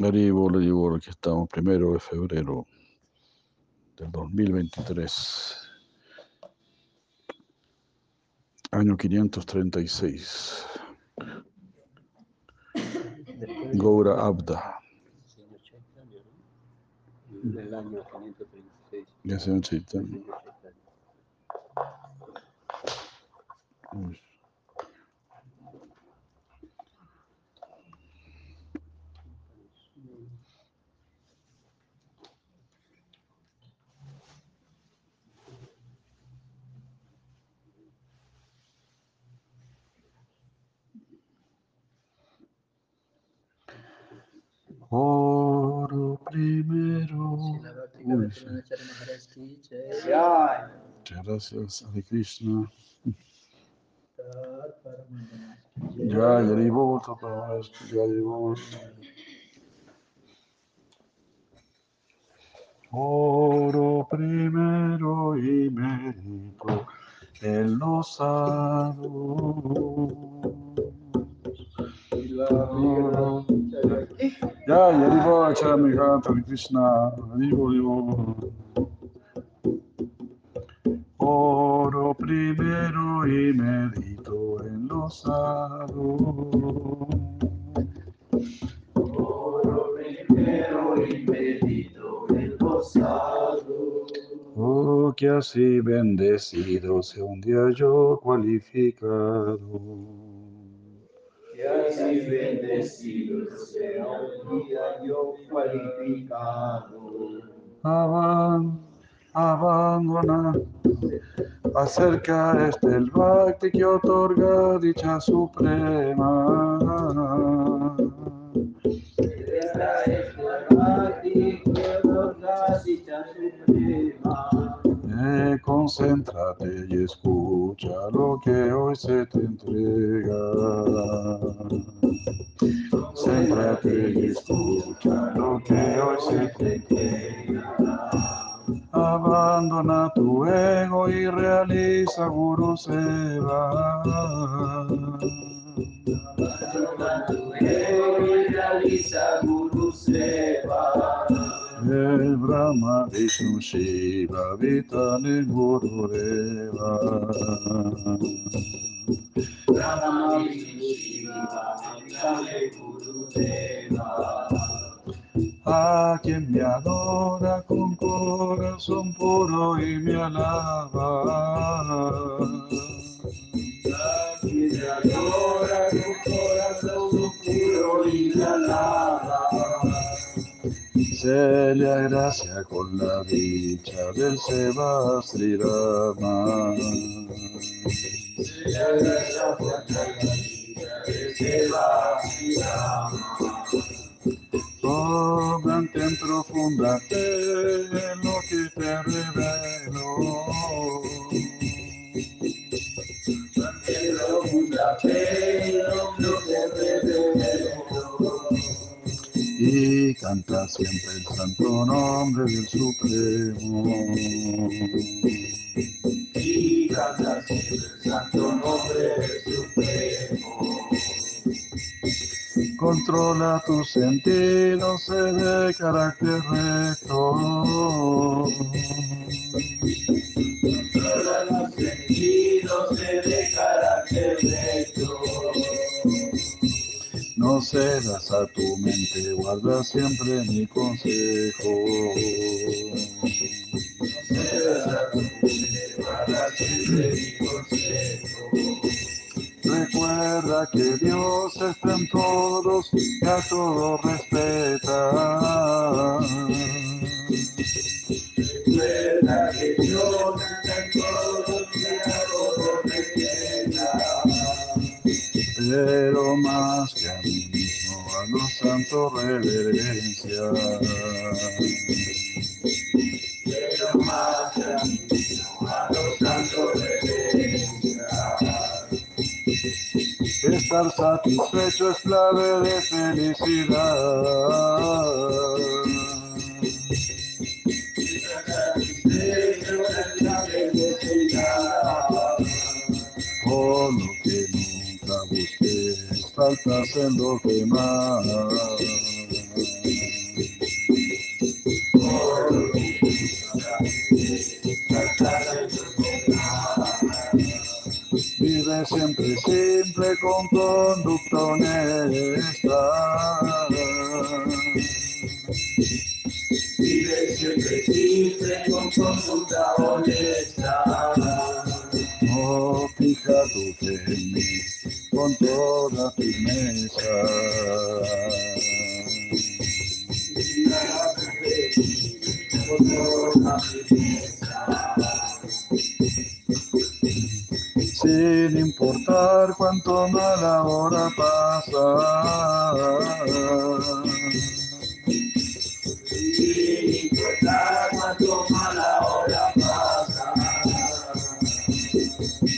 Haribol, Haribol, aquí estamos, primero de febrero del 2023, año 536. Goura Abda. Del año 536. Ya se necesita. Oro primero. Uy, sí. Muchas gracias, Hare Krishna. Ya, ya digo, ya digo. Oro primero y medito en los sados. Ya, ya digo, Acharya Hare Krishna. Oro primero y medito en los sados. Oro primero y medito en los sadhus. Oh, que así bendecido sea un día yo cualificado. Que así bendecido sea un día yo cualificado. Aban, abandona, acerca este el bhakti que otorga dicha suprema. Esta es Concéntrate y escucha lo que hoy se te entrega. Concéntrate y escucha lo que hoy se te entrega. Abandona tu ego y realiza Guru Seva. Abandona tu ego y realiza Guru Seva. Brahma Vishnu Shiva habitan en Gurudeva. Brahma Vishnu Shiva, Dame Guru Deva. A quien me adora con corazón puro y me alaba. Quien te adora tu corazón puro y te alaba. Se le agracia con la dicha del Seva Sri Rama. Se abraza por la vida de Seva Sri Rama. Oh, mantén profunda fe en lo que te revelo. Mantén profunda fe en lo que te revelo. Y canta siempre el santo nombre del Supremo. Y canta siempre el santo nombre del Supremo. Controla tus sentidos, sé de carácter recto. Controla los sentidos de carácter recto. No cedas a tu mente, guarda siempre mi consejo. Recuerda que Dios está en todos y a todos respeta. Recuerda que Dios está en todo Pero más que a mí mismo, a los santos reverencia. Pero más a mí mismo, a los santos reverencia. Estar satisfecho es clave de felicidad. faltas en los demás. Vive siempre simple con conducta honesta. Vive siempre simple con conducta honesta. No fija tu fe en mí con toda firmeza. Sin importar cuánto mal ahora pasa. Sin importar cuánto mal ahora pasa.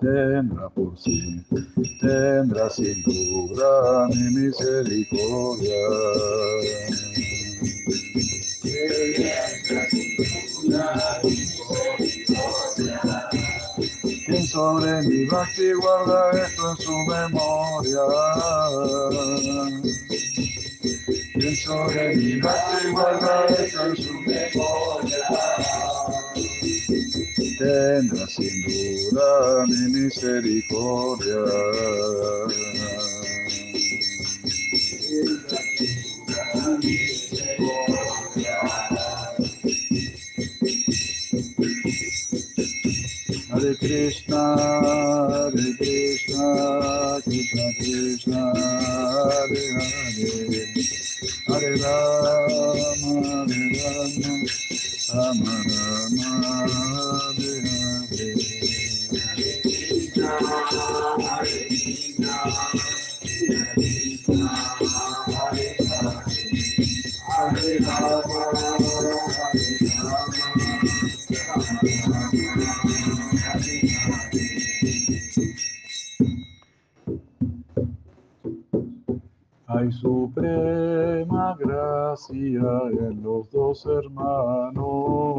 Tendrá por sí, tendrá sin duda mi misericordia. Quien sobre mi bhakti guarda esto en su memoria. Quien sobre mi bhakti guarda esto en su memoria. Tendrá sin duda mi misericordia. Hare Krishna, Hare Krishna, Krishna Krishna, Hare Hare, Hare Rama, Hare Rama, Rama Rama, Hay suprema gracia en los dos hermanos.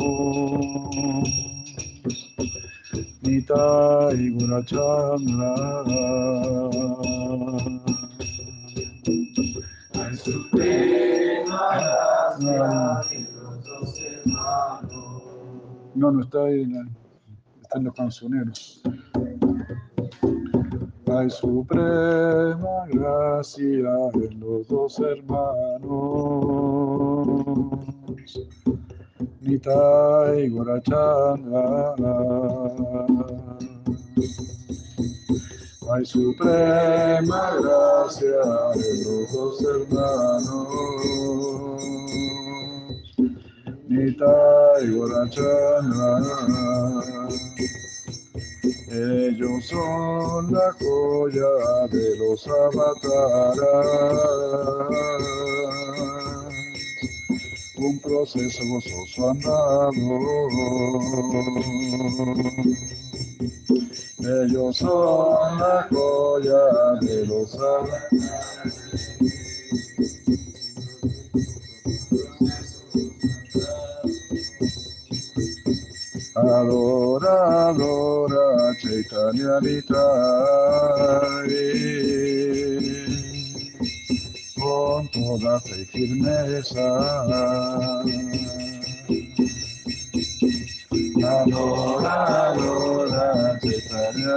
Nita y. Hay suprema gracia en los dos hermanos. No, no está ahí, en la- está en los cancioneros. Hay suprema gracia en los dos hermanos. Nitai y Gorachandra. Hay suprema gracia en los dos hermanos. Nitai Gorachandra. Ellos son la joya de los avataras. Un proceso gozoso andado. Ellos son la joya de los avataras. Adora, Nitai. Con toda fe y firmeza. Adora, adora,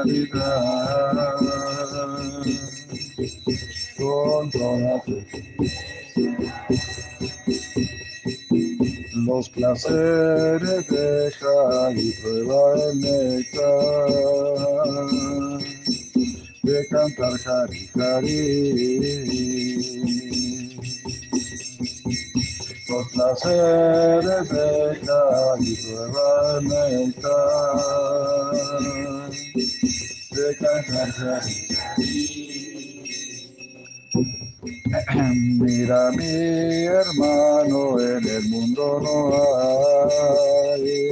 Nitai. Con toda fe los placeres deja y prueba el néctar cantar Hari. Los placeres deja y prueba el néctar de cantar Mira mi hermano, en el mundo no hay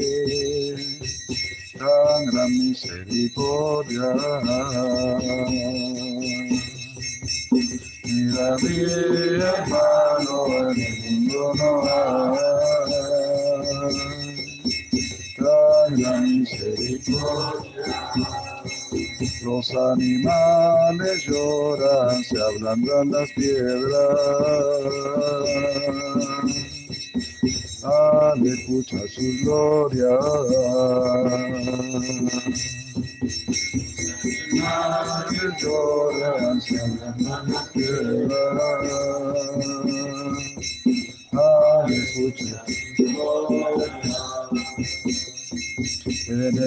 tan gran misericordia. Mi hermano, en el mundo no hay. Trae la misericordia. Los animales lloran, se ablandan las piedras. Al escuchar su gloria. Animales lloran, se ablandan las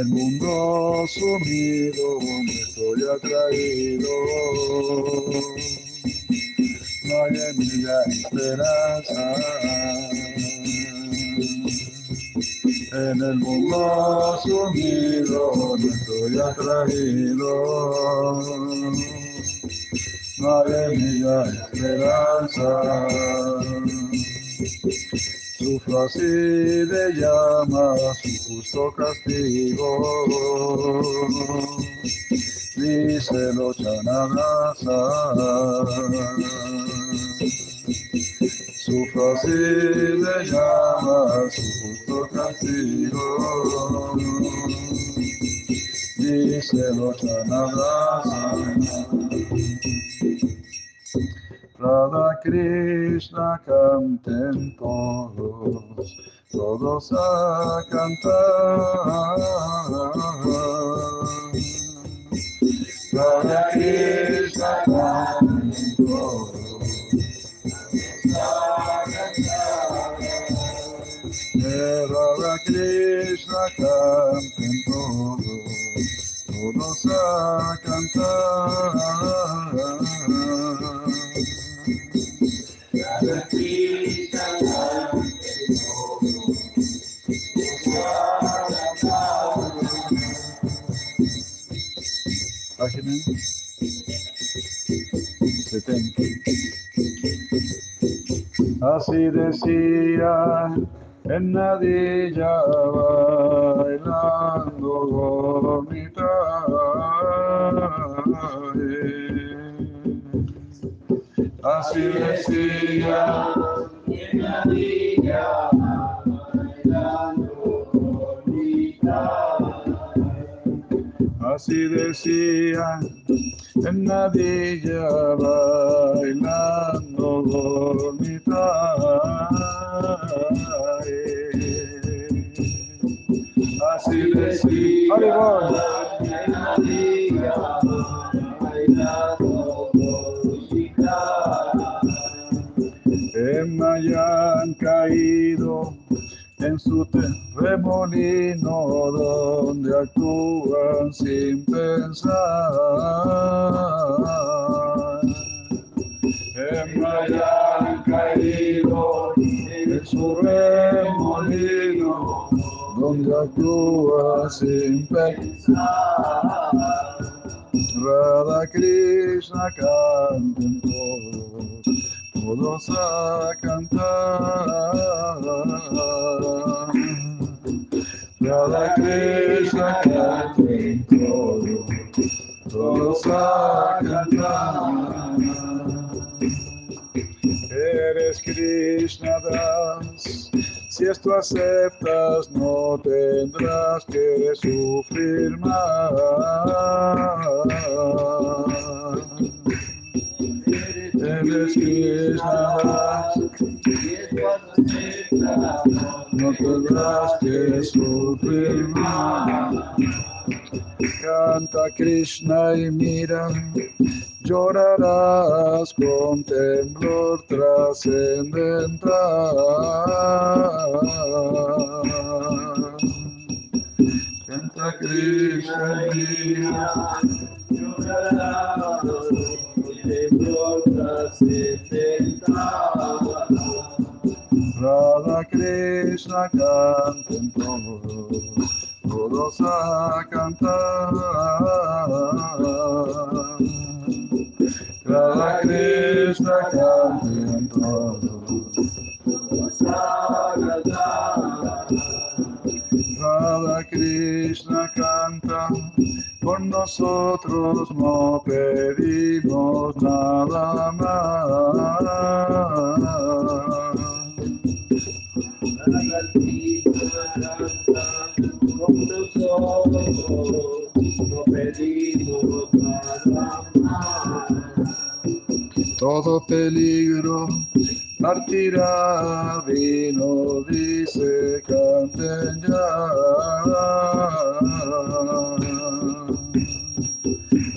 el mundo sumido me estoy atraído. No hay en mí esperanza. En el mundo sumido me estoy atraído. No hay en mí esperanza. Sufro así de llama su justo castigo. Dice lo chanabasa. Sufro así de llama su justo castigo. Dice lo chanabasa. Radha Krishna canten todos, todos a cantar. Radha Krishna canten todos. Radha Krishna canten todos, todos a cantar. Página 70. Así decía en Nadilla bailando bonita. Así decía en la villa, bailando bonita. Así decía en Nadilla bailando bonita. Así decía. En la villa, bailando. En hayan caído en su remolino donde actúan sin pensar. En hayan caído en su remolino donde actúa sin pensar. Radha Krishna canten todos, todos a cantar. Radha Krishna canten todos, todos a cantar. Eres Krishna Das, si esto aceptas no tendrás que sufrir más. Krishna Das, no tendrás que sufrir más. Canta Krishna y mira, llorarás con temblor trascendental. Canta Krishna y mira, Radha Krishna canten todos, todos a cantar. Radha Krishna canten todos, todos a cantar. Radha Krishna canta por nosotros no pedimos nada más. Con nosotros no pedimos nada más. Todo peligro partirá, vino, dice, canten ya.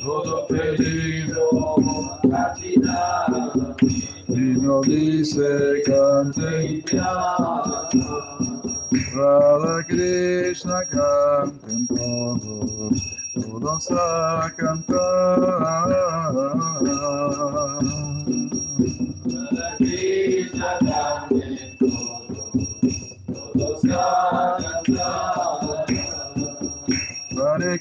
Todo peligro Partirá, vino, dice, canten ya. Radha Krishna canten todos, todos a cantar.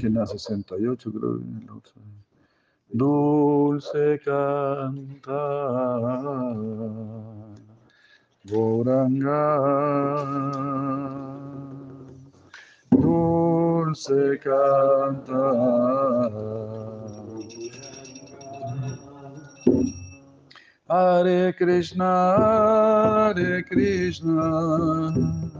página 68 creo que es la otra. Dulce canta, Goranga. Dulce canta. Hare Krishna, Hare Krishna.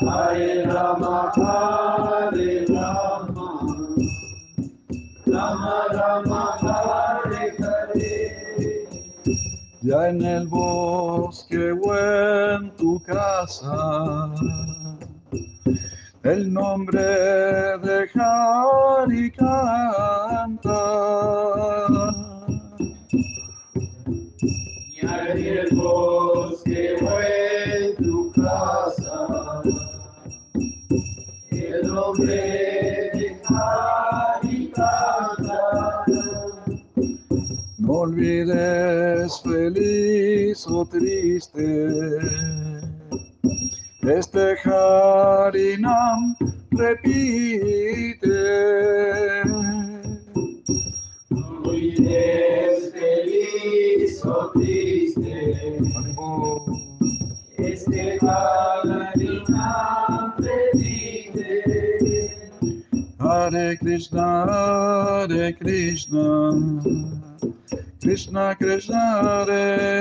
Hare Rama, Hare Rama, Rama Rama, Hare Hare. Ya en el bosque o en tu casa el nombre de Hari canta. Y en el bosque olvides feliz o triste. Este Harinam repite. olvides feliz o triste, este Harinam repite. Hare Krishna, Hare Krishna, Krishna Krishna, Hare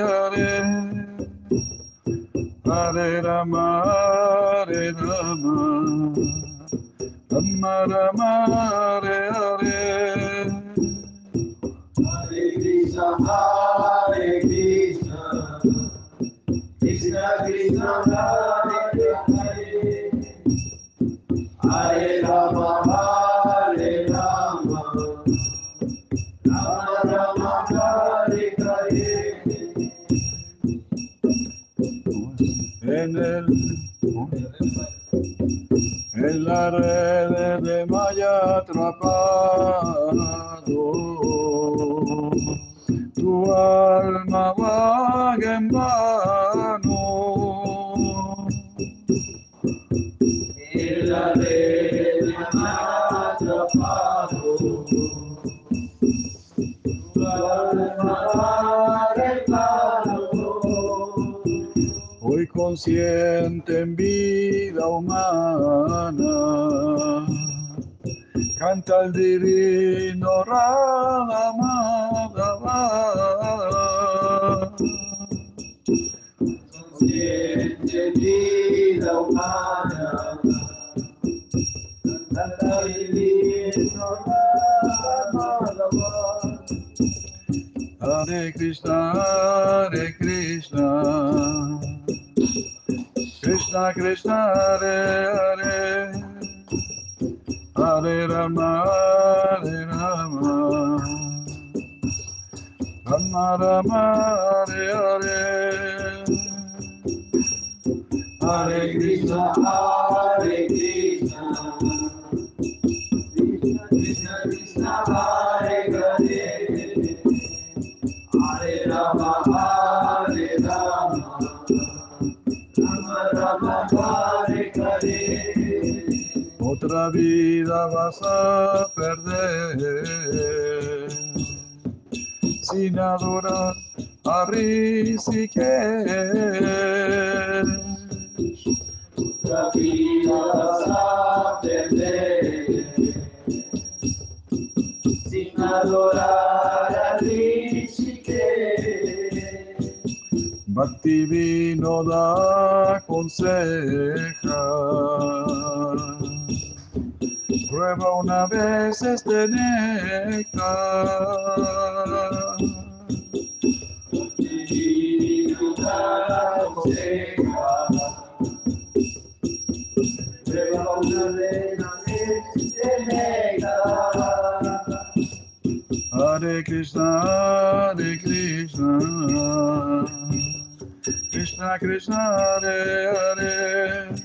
Krishna Krishna, Hare Hare, Hare Rama, Hare Rama, Rama Rama, Hare Hare, Hare Krishna, Hare otra vida vas a perder sin adorar a Rishikesh. La vida vas a perder sin adorar a Rishikesh. Bhakti vino da aconseja. Prueba una vez este néctar. Una vez. Hare Krishna, Hare Krishna, Krishna Krishna, Hare Hare,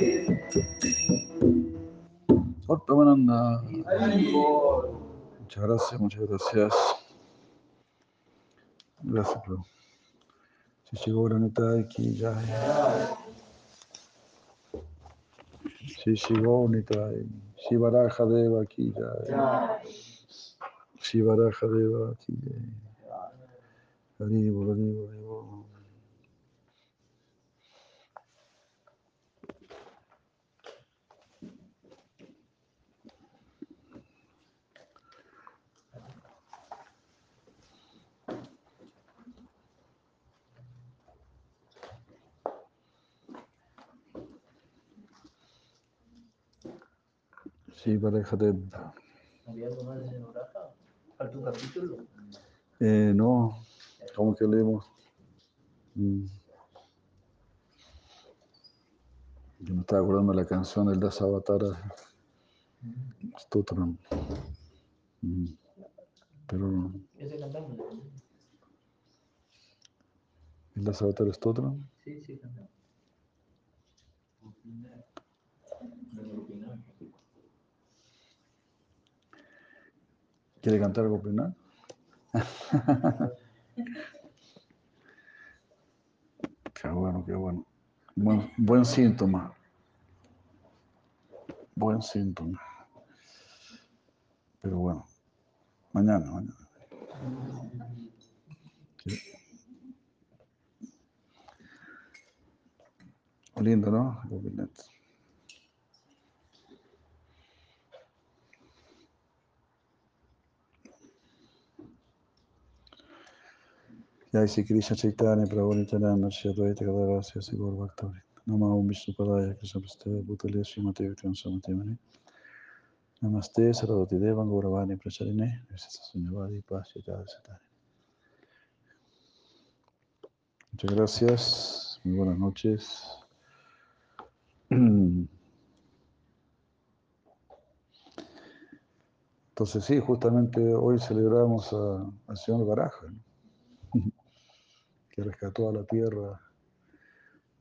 Muchas gracias, muchas gracias. Gracias. Si llegó aquí ya. Si. Si Baraja aquí ya. Si Baraja aquí ya. Haribo. Si Baraja Deva. ¿Había algo más de Noraja? ¿Falta un capítulo? Eh, no, ¿cómo que leemos? Mm. Yo me estaba acordando de la canción del Dasavatara Stotram. Mm. Pero Ese cantamos. el Dasavatara Stotram, Sí, sí, cantamos. ¿Quiere cantar algo final? qué bueno, qué bueno. Buen, buen síntoma. Buen síntoma. Pero bueno, mañana, mañana. Sí. Lindo, ¿no? Jai Sri Krishna Chaitanya Prabhu Nityananda Shri Advaita Gadara Sri Sigur Bhaktavi Nama Om Vishnu Padaya Krishna Prastaya Bhutale Srimati Vikram Samati Mani Namaste Saravati Devan Gauravani Pracharine Visesa Sunyavadi Pasita Satani Muchas gracias, muy buenas noches. Entonces sí, justamente hoy celebramos a- al señor Baraja, ¿no? Que rescató a la tierra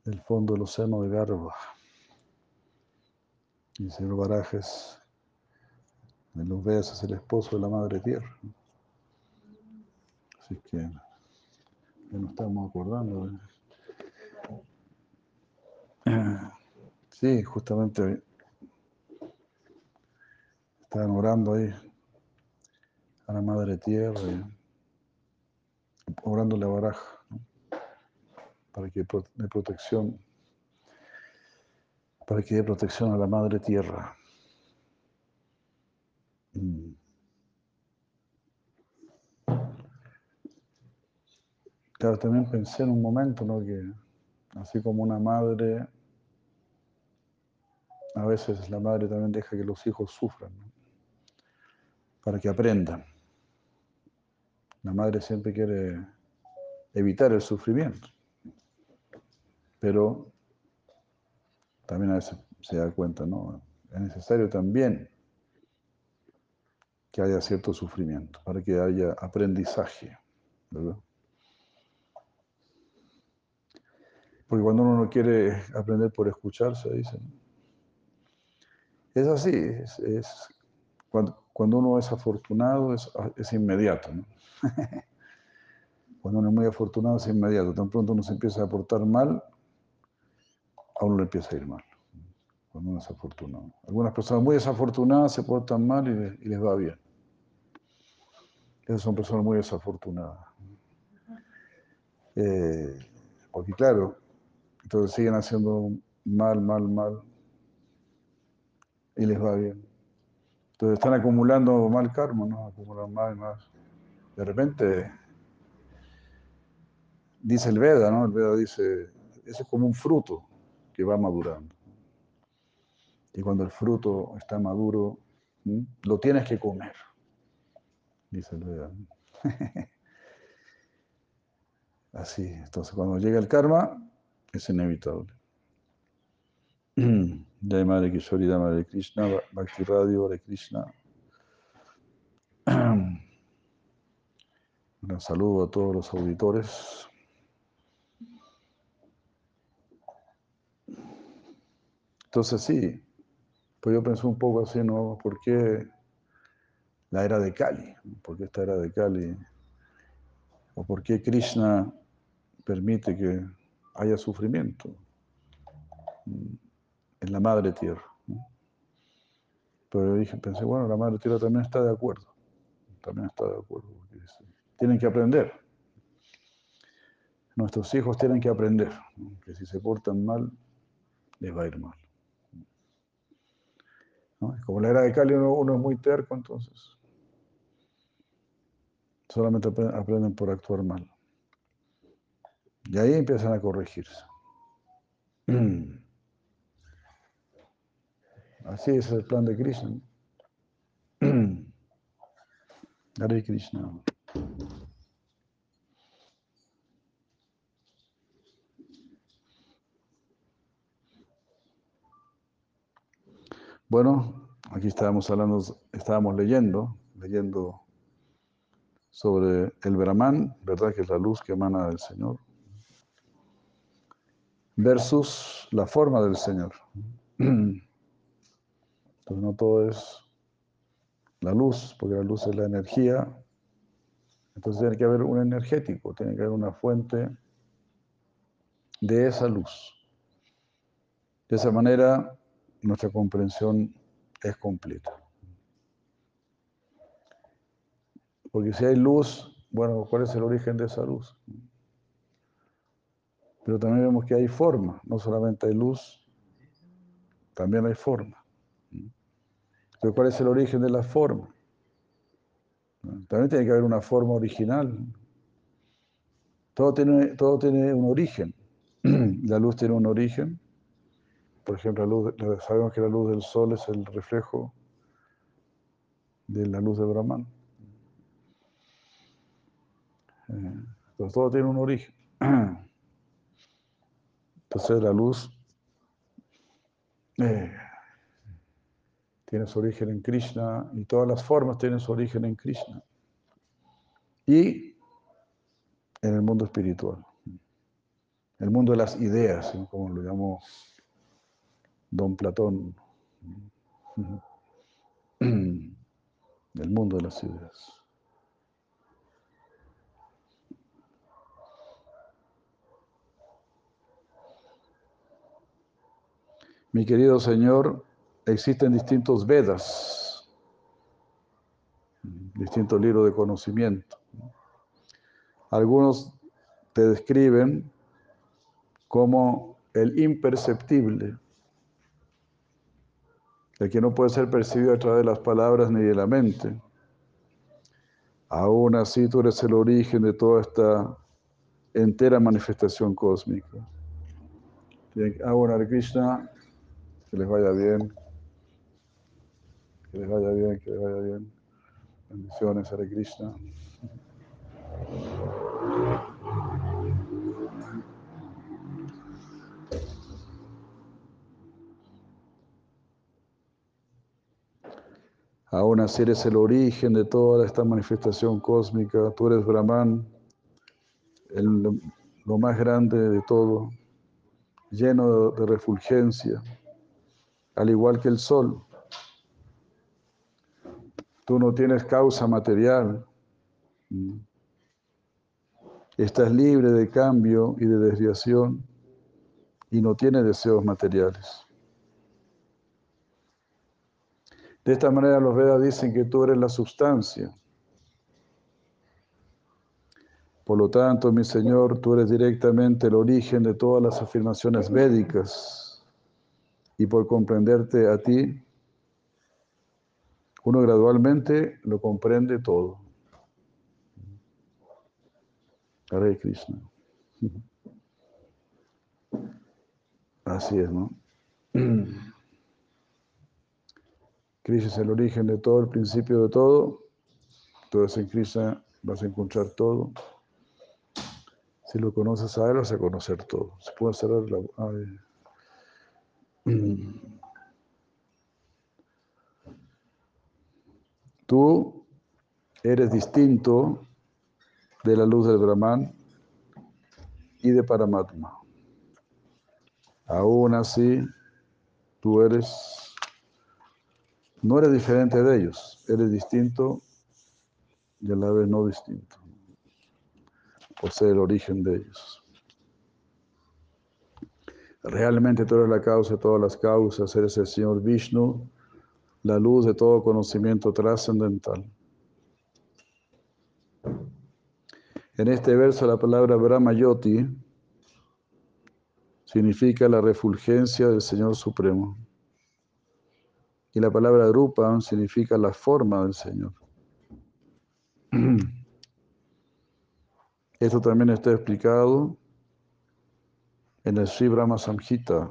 del fondo del océano de Garba. Y el señor Baraja es, en los Vedas es el esposo de la madre tierra. Así que ya nos estamos acordando. Sí, justamente estaban orando ahí a la Madre Tierra, orándole a Baraja, para que dé protección, para que dé protección a la Madre Tierra. Mm. Claro, también pensé en un momento, ¿no? Que así como una madre, a veces la madre también deja que los hijos sufran, para que aprendan. La madre siempre quiere evitar el sufrimiento, pero también a veces se da cuenta, ¿no? Es necesario también que haya cierto sufrimiento, para que haya aprendizaje, ¿verdad? Porque cuando uno no quiere aprender por escuchar, se dice. Es así, es, cuando, cuando, uno es afortunado es, es inmediato. ¿no? cuando uno es muy afortunado es inmediato. Tan pronto uno se empieza a portar mal, a uno le empieza a ir mal. Cuando uno es afortunado. Algunas personas muy desafortunadas se portan mal y les, va bien. Esas son personas muy desafortunadas. Eh, porque claro, entonces siguen haciendo mal, mal, mal. Y les va bien. Entonces están acumulando mal karma, ¿no? Acumulan más y más. De repente, dice el Veda, ¿no? El Veda dice, eso es como un fruto que va madurando. Y cuando el fruto está maduro, lo tienes que comer, dice el Veda. Así, entonces cuando llega el karma, es inevitable. Jai Madre Kishori, Dama de Krishna, Bhakti Radio de Krishna. Un saludo a todos los auditores. Entonces sí, pues yo pensé un poco así, ¿no? ¿Por qué la era de Kali? ¿Por qué esta era de Kali? ¿O por qué Krishna permite que haya sufrimiento en la madre tierra. Pero dije, pensé, bueno, la madre tierra también está de acuerdo. También está de acuerdo. Tienen que aprender. Nuestros hijos tienen que aprender que si se portan mal, les va a ir mal. Como la era de Cali uno, es muy terco, entonces solamente aprenden por actuar mal. Y ahí empiezan a corregirse. Así es el plan de Krishna. Hare Krishna. Bueno, aquí estábamos hablando, estábamos leyendo, leyendo sobre el Brahman, ¿verdad? Que es la luz que emana del Señor versus la forma del Señor. Entonces no todo es la luz, porque la luz es la energía. Entonces tiene que haber un energético, tiene que haber una fuente de esa luz. De esa manera nuestra comprensión es completa. Porque si hay luz, bueno, ¿cuál es el origen de esa luz? Pero también vemos que hay forma, no solamente hay luz, también hay forma. Pero ¿cuál es el origen de la forma? También tiene que haber una forma original. Todo tiene, todo tiene un origen. La luz tiene un origen. Por ejemplo, la luz, sabemos que la luz del sol es el reflejo de la luz de Brahman. Eh, entonces todo tiene un origen. Entonces la luz eh, tiene su origen en Krishna y todas las formas tienen su origen en Krishna. Y en el mundo espiritual, el mundo de las ideas, como lo llamó don Platón, el mundo de las ideas. Mi querido Señor, existen distintos Vedas. distintos libros de conocimiento. Algunos te describen como el imperceptible, el que no puede ser percibido a través de las palabras ni de la mente. Aún así tú eres el origen de toda esta entera manifestación cósmica. Ahora, Krishna, que les vaya bien, que les vaya bien, que les vaya bien. Bendiciones, Hare Krishna. Aún así eres el origen de toda esta manifestación cósmica. Tú eres Brahman, lo más grande de todo, lleno de refulgencia, al igual que el sol. Tú no tienes causa material. Estás libre de cambio y de desviación y no tienes deseos materiales. De esta manera los Vedas dicen que tú eres la sustancia. Por lo tanto, mi Señor, tú eres directamente el origen de todas las afirmaciones védicas. Y por comprenderte a ti, uno gradualmente lo comprende todo. Hare Krishna. Así es, ¿no? Krishna es el origen de todo, el principio de todo. Entonces en Krishna vas a encontrar todo. Si lo conoces a él, vas a conocer todo. Se puede cerrar la... Tú eres distinto de la luz del Brahman y de Paramatma. Aún así, tú eres no eres diferente de ellos, eres distinto y a la vez no distinto, por ser el origen de ellos. Realmente tú eres la causa de todas las causas, eres el Señor Vishnu, la luz de todo conocimiento trascendental. En este verso la palabra Brahma Yoti significa la refulgencia del Señor Supremo. Y la palabra Rupa significa la forma del Señor. Esto también está explicado en el Sri Brahma Samhita.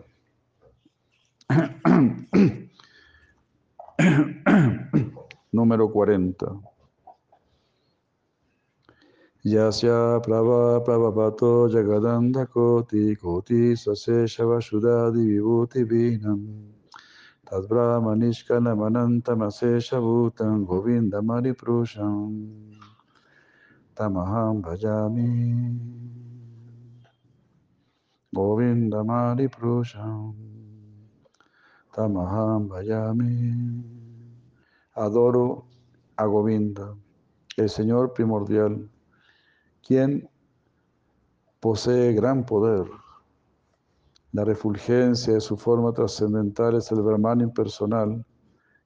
Número 40. Yasya prava pravapato jagadanda koti koti sase shavashudadi vibhuti vinam. Tadbrahma nishkana manantamase shavutam govinda mariprusham. Tamaham bhajami. Govinda mariprusham. Tamaham bhajami. Adoro a Govinda, el Señor primordial, quien posee gran poder. La refulgencia de su forma trascendental es el Brahman impersonal,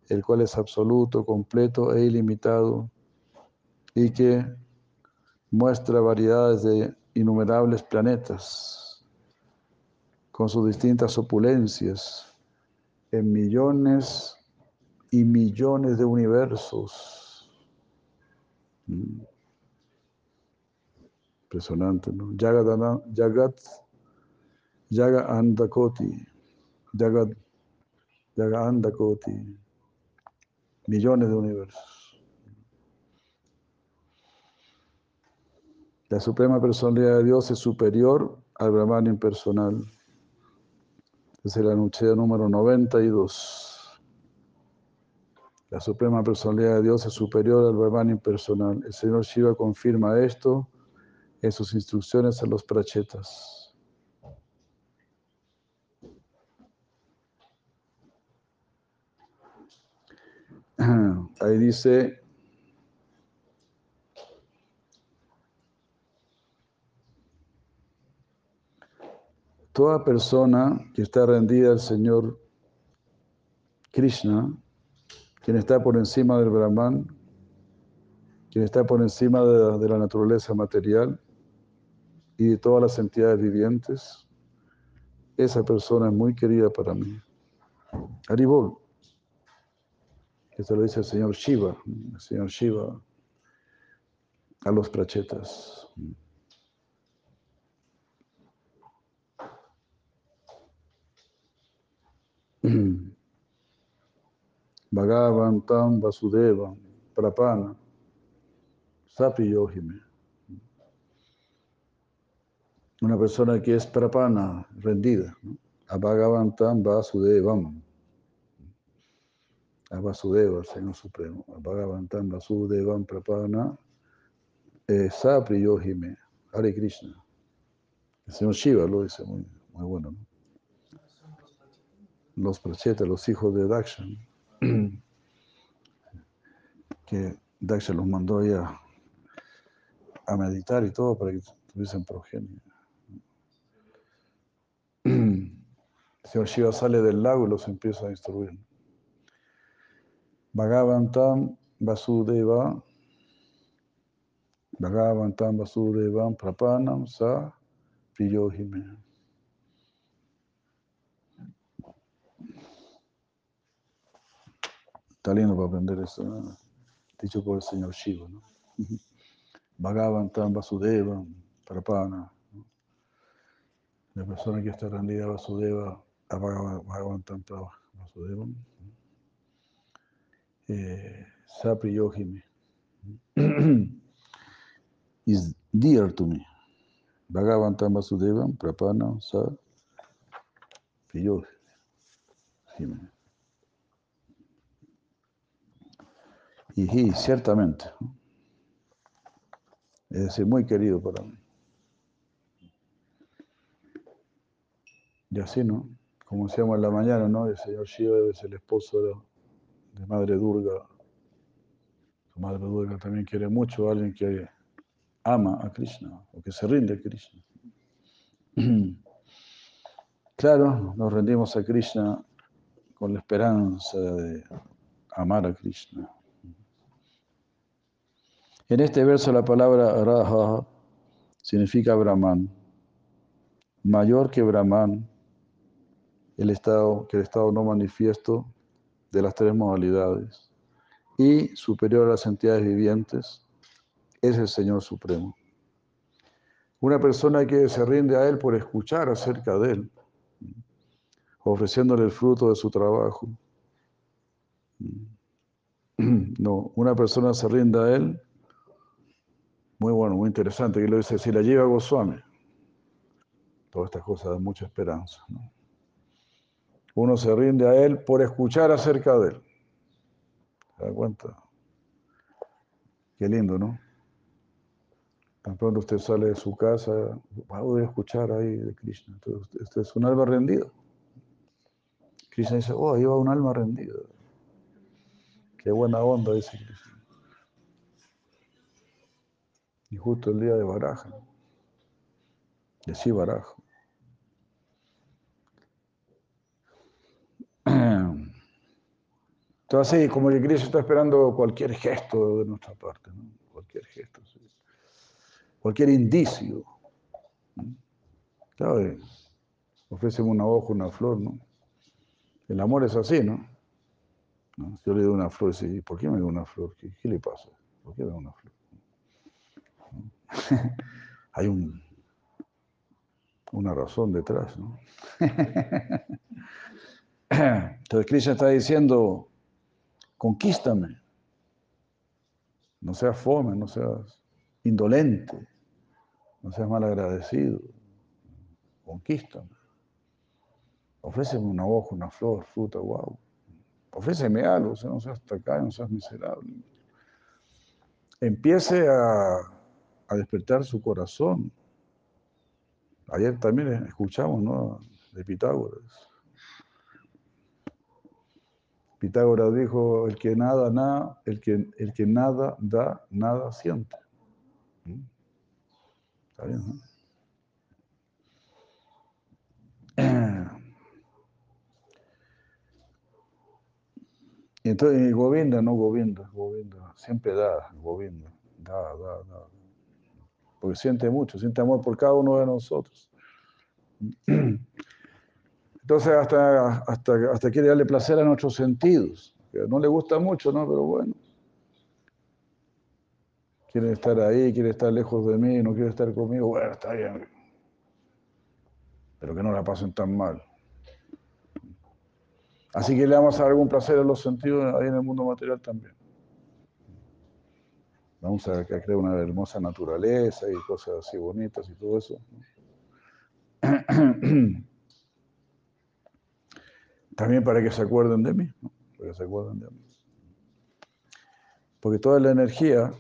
el cual es absoluto, completo e ilimitado, y que muestra variedades de innumerables planetas, con sus distintas opulencias, en millones y millones de universos. Mm. Impresionante, ¿no? Jagat, Jagat, Jaga Andakoti, Jagat, Jaga Andakoti, millones de universos. La suprema personalidad de Dios es superior al Brahman impersonal. Es el anuncia número 92. La suprema personalidad de Dios es superior al Brahman impersonal. El Señor Shiva confirma esto en sus instrucciones a los prachetas. Ahí dice, toda persona que está rendida al Señor Krishna, quien está por encima del Brahman, quien está por encima de, la naturaleza material y de todas las entidades vivientes, esa persona es muy querida para mí. Haribol. Esto lo dice el señor Shiva, el señor Shiva a los prachetas. Bhagavantam Vasudevam Prapana Sapi Yohime. Una persona que es prapana, rendida. ¿no? A Bhagavantam Vasudevam. A Vasudeva, el Señor Supremo. A Bhagavantam Vasudevam Prapana eh. Hare Krishna. El Señor Shiva lo dice muy, muy bueno. ¿no? Los prachetas, los hijos de Dakshan. que Daksha los mandó ahí a, meditar y todo para que tuviesen progenie. Señor Shiva sale del lago y los empieza a instruir. Bhagavantam Vasudeva Bhagavantam Vasudevam Prapanam Sa Priyohime. Lindo para aprender eso, ¿no? dicho por el señor Shiva. ¿no? Bhagavantam Vasudeva Prapana. ¿no? La persona que está rendida a Vasudeva, a Bhagavantam Vasudeva, eh, Sapri Yohime. is dear to me. Bhagavantam Vasudevam Prapana Sa Priyohime. Y sí, ciertamente. Es decir, muy querido para mí. Y así, ¿no? Como decíamos en la mañana, ¿no? El señor Shiva es el esposo de, de Madre Durga. Su Madre Durga también quiere mucho a alguien que ama a Krishna o que se rinde a Krishna. Claro, nos rendimos a Krishna con la esperanza de amar a Krishna. En este verso la palabra Raja significa Brahman, mayor que Brahman, el estado, que el estado no manifiesto de las tres modalidades, y superior a las entidades vivientes, es el Señor Supremo. Una persona que se rinde a Él por escuchar acerca de Él, ofreciéndole el fruto de su trabajo. No, una persona se rinde a Él muy bueno, muy interesante, que lo dice, si la lleva Goswami. Todas estas cosas dan mucha esperanza. ¿no? Uno se rinde a él por escuchar acerca de él. ¿Se da cuenta? Qué lindo, ¿no? Tan pronto usted sale de su casa, voy a escuchar ahí de Krishna. Entonces, este es un alma rendida. Krishna dice, oh, ahí va un alma rendida. Qué buena onda, dice Krishna. Y justo el día de Baraja. Y así Baraja. Entonces, como que Cristo está esperando cualquier gesto de nuestra parte, ¿no? Cualquier gesto, sí. cualquier indicio. ¿no? ¿Sabe? Ofréceme una hoja, una flor, ¿no? El amor es así, ¿no? ¿No? Yo le doy una flor y digo, ¿por qué me da una flor? ¿Qué, qué le pasa? ¿Por qué me da una flor? Hay un, una razón detrás, ¿no? Entonces Cristo está diciendo, conquístame. No seas fome, no seas indolente, no seas mal agradecido. Conquístame. Ofréceme una hoja, una flor, fruta, wow. Ofréceme algo, o sea, no seas tacaño, no seas miserable. Empiece a a despertar su corazón. Ayer también escuchamos, ¿no? De Pitágoras. Pitágoras dijo, el que nada, nada, el que, el que nada da, nada siente. ¿Mm? ¿Está bien, no? Entonces, Govinda, no Govinda, Govinda, siempre da, Govinda. da, da, da. Porque siente mucho, siente amor por cada uno de nosotros. Entonces hasta, hasta, hasta quiere darle placer a nuestros sentidos. No le gusta mucho, ¿no? Pero bueno. Quiere estar ahí, quiere estar lejos de mí, no quiere estar conmigo. Bueno, está bien. Pero que no la pasen tan mal. Así que le vamos a dar algún placer a los sentidos ahí en el mundo material también. Vamos a crear una hermosa naturaleza y cosas así bonitas y todo eso. También para que se acuerden de mí, para que se acuerden de mí. Porque toda la energía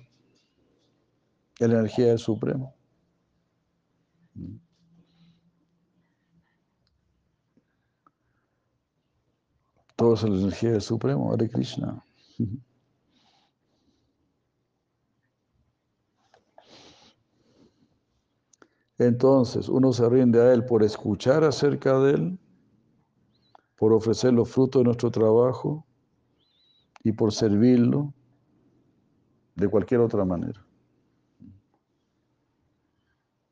es la energía del Supremo. Todo es la energía del Supremo, Hare Krishna. Entonces, uno se rinde a Él por escuchar acerca de Él, por ofrecer los frutos de nuestro trabajo y por servirlo de cualquier otra manera.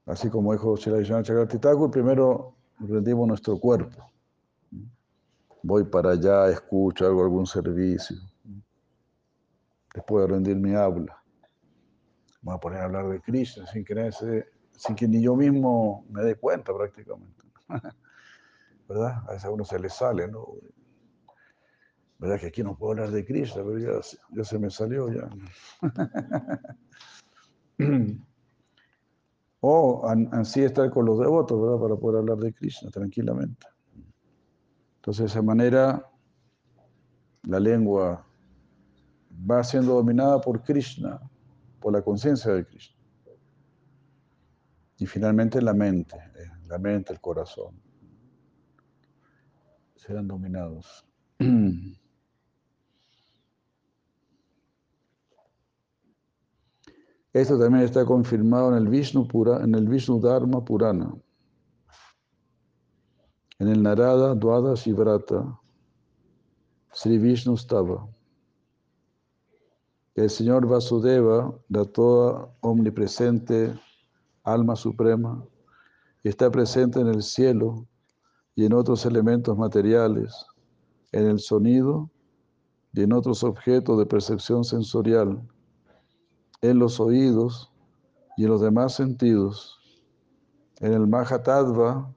Así como dijo Shirayana Chakravarti Thakur, primero rendimos nuestro cuerpo. Voy para allá, escucho, hago algún servicio. Después de rendir mi habla. Voy a poner a hablar de Krishna sin que, sin que ni yo mismo me dé cuenta prácticamente. ¿Verdad? A veces a uno se le sale, ¿no? ¿Verdad que aquí no puedo hablar de Krishna? Pero ya, ya se me salió ya. o así estar con los devotos, ¿verdad? Para poder hablar de Krishna tranquilamente. Entonces, de esa manera, la lengua va siendo dominada por Krishna, por la conciencia de Krishna. Y finalmente la mente, eh, la mente, el corazón, serán dominados. Esto también está confirmado en el Vishnu, Pura, en el Vishnu Dharma Purana, en el Narada Dwada Shivrata, Sri Vishnu Stava. El Señor Vasudeva, la toda omnipresente alma suprema, está presente en el cielo y en otros elementos materiales, en el sonido y en otros objetos de percepción sensorial en los oídos y en los demás sentidos, en el Mahatattva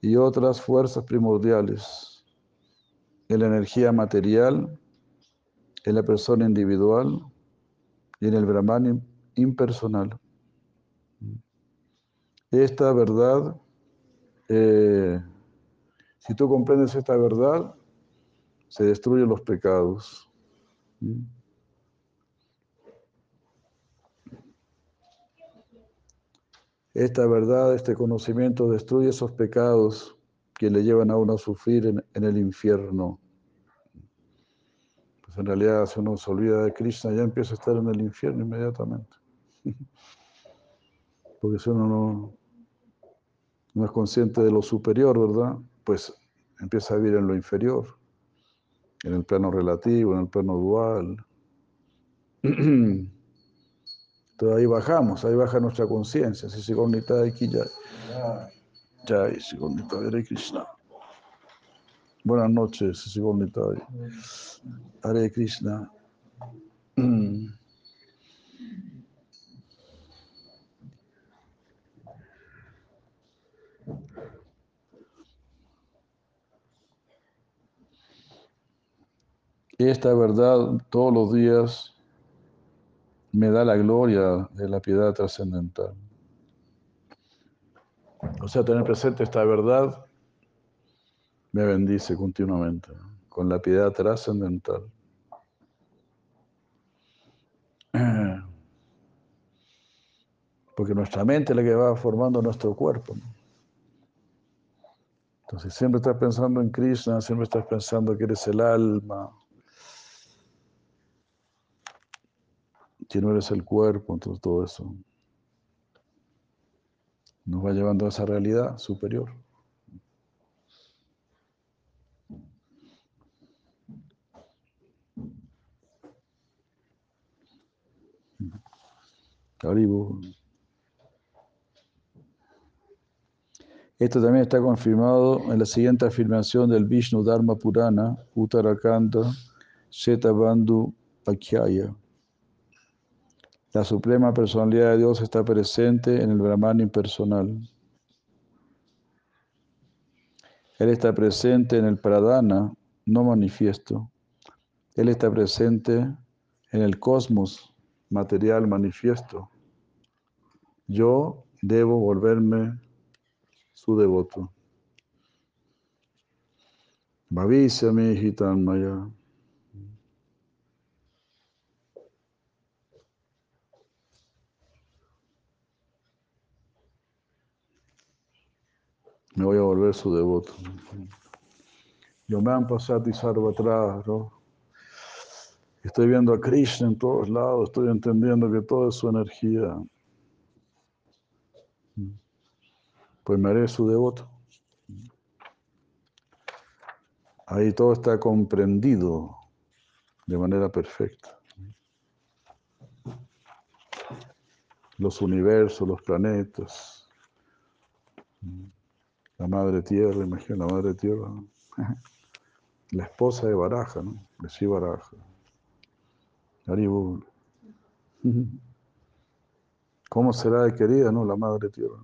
y otras fuerzas primordiales, en la energía material, en la persona individual y en el Brahman impersonal. Esta verdad, eh, si tú comprendes esta verdad, se destruyen los pecados. Esta verdad, este conocimiento destruye esos pecados que le llevan a uno a sufrir en, el infierno. Pues en realidad, si uno se olvida de Krishna, ya empieza a estar en el infierno inmediatamente. Porque si uno no, no es consciente de lo superior, ¿verdad? Pues empieza a vivir en lo inferior, en el plano relativo, en el plano dual. Entonces ahí bajamos, ahí baja nuestra conciencia. Si se conecta aquí ya. Ya, si conecta Hare Krishna. Buenas noches, si conecta Hare Krishna. Esta verdad todos los días me da la gloria de la piedad trascendental. O sea, tener presente esta verdad me bendice continuamente con la piedad trascendental. Porque nuestra mente es la que va formando nuestro cuerpo. Entonces siempre estás pensando en Krishna, siempre estás pensando que eres el alma, que no eres el cuerpo, entonces todo eso nos va llevando a esa realidad superior. Esto también está confirmado en la siguiente afirmación del Vishnu Dharma Purana, Uttarakanda, Shetabandhu Pakyaya. La suprema personalidad de Dios está presente en el Brahman impersonal. Él está presente en el Pradana, no manifiesto. Él está presente en el cosmos material manifiesto. Yo debo volverme su devoto. Bhavisya mi hitan maya. Me voy a volver su devoto. Yo me han pasado y atrás, ¿no? Estoy viendo a Krishna en todos lados, estoy entendiendo que todo es su energía. Pues me haré su devoto. Ahí todo está comprendido de manera perfecta. Los universos, los planetas, la madre tierra, imagina la madre tierra, la esposa de Baraja, ¿no? De sí Baraja. ¿Cómo será de querida, no? La madre tierra.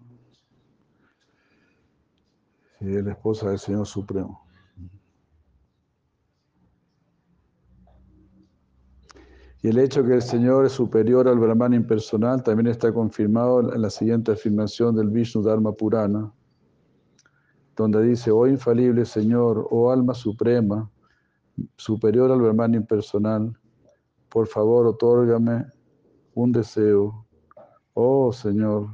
Si es la esposa del Señor Supremo. Y el hecho que el Señor es superior al Brahman impersonal también está confirmado en la siguiente afirmación del Vishnu Dharma Purana, donde dice, oh infalible Señor, oh alma suprema, superior al Brahman impersonal, por favor, otórgame un deseo. Oh Señor,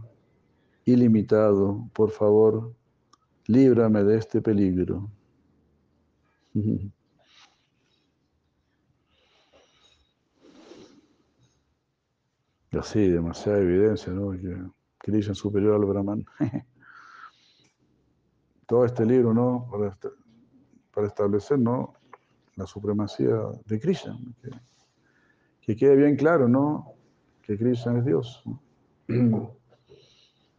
ilimitado, por favor, líbrame de este peligro. Así, demasiada evidencia, ¿no? Que Krishna superior al Brahman. Todo este libro, ¿no? Para, para establecer, ¿no? La supremacía de Krishna que quede bien claro, ¿no? Que Krishna es Dios.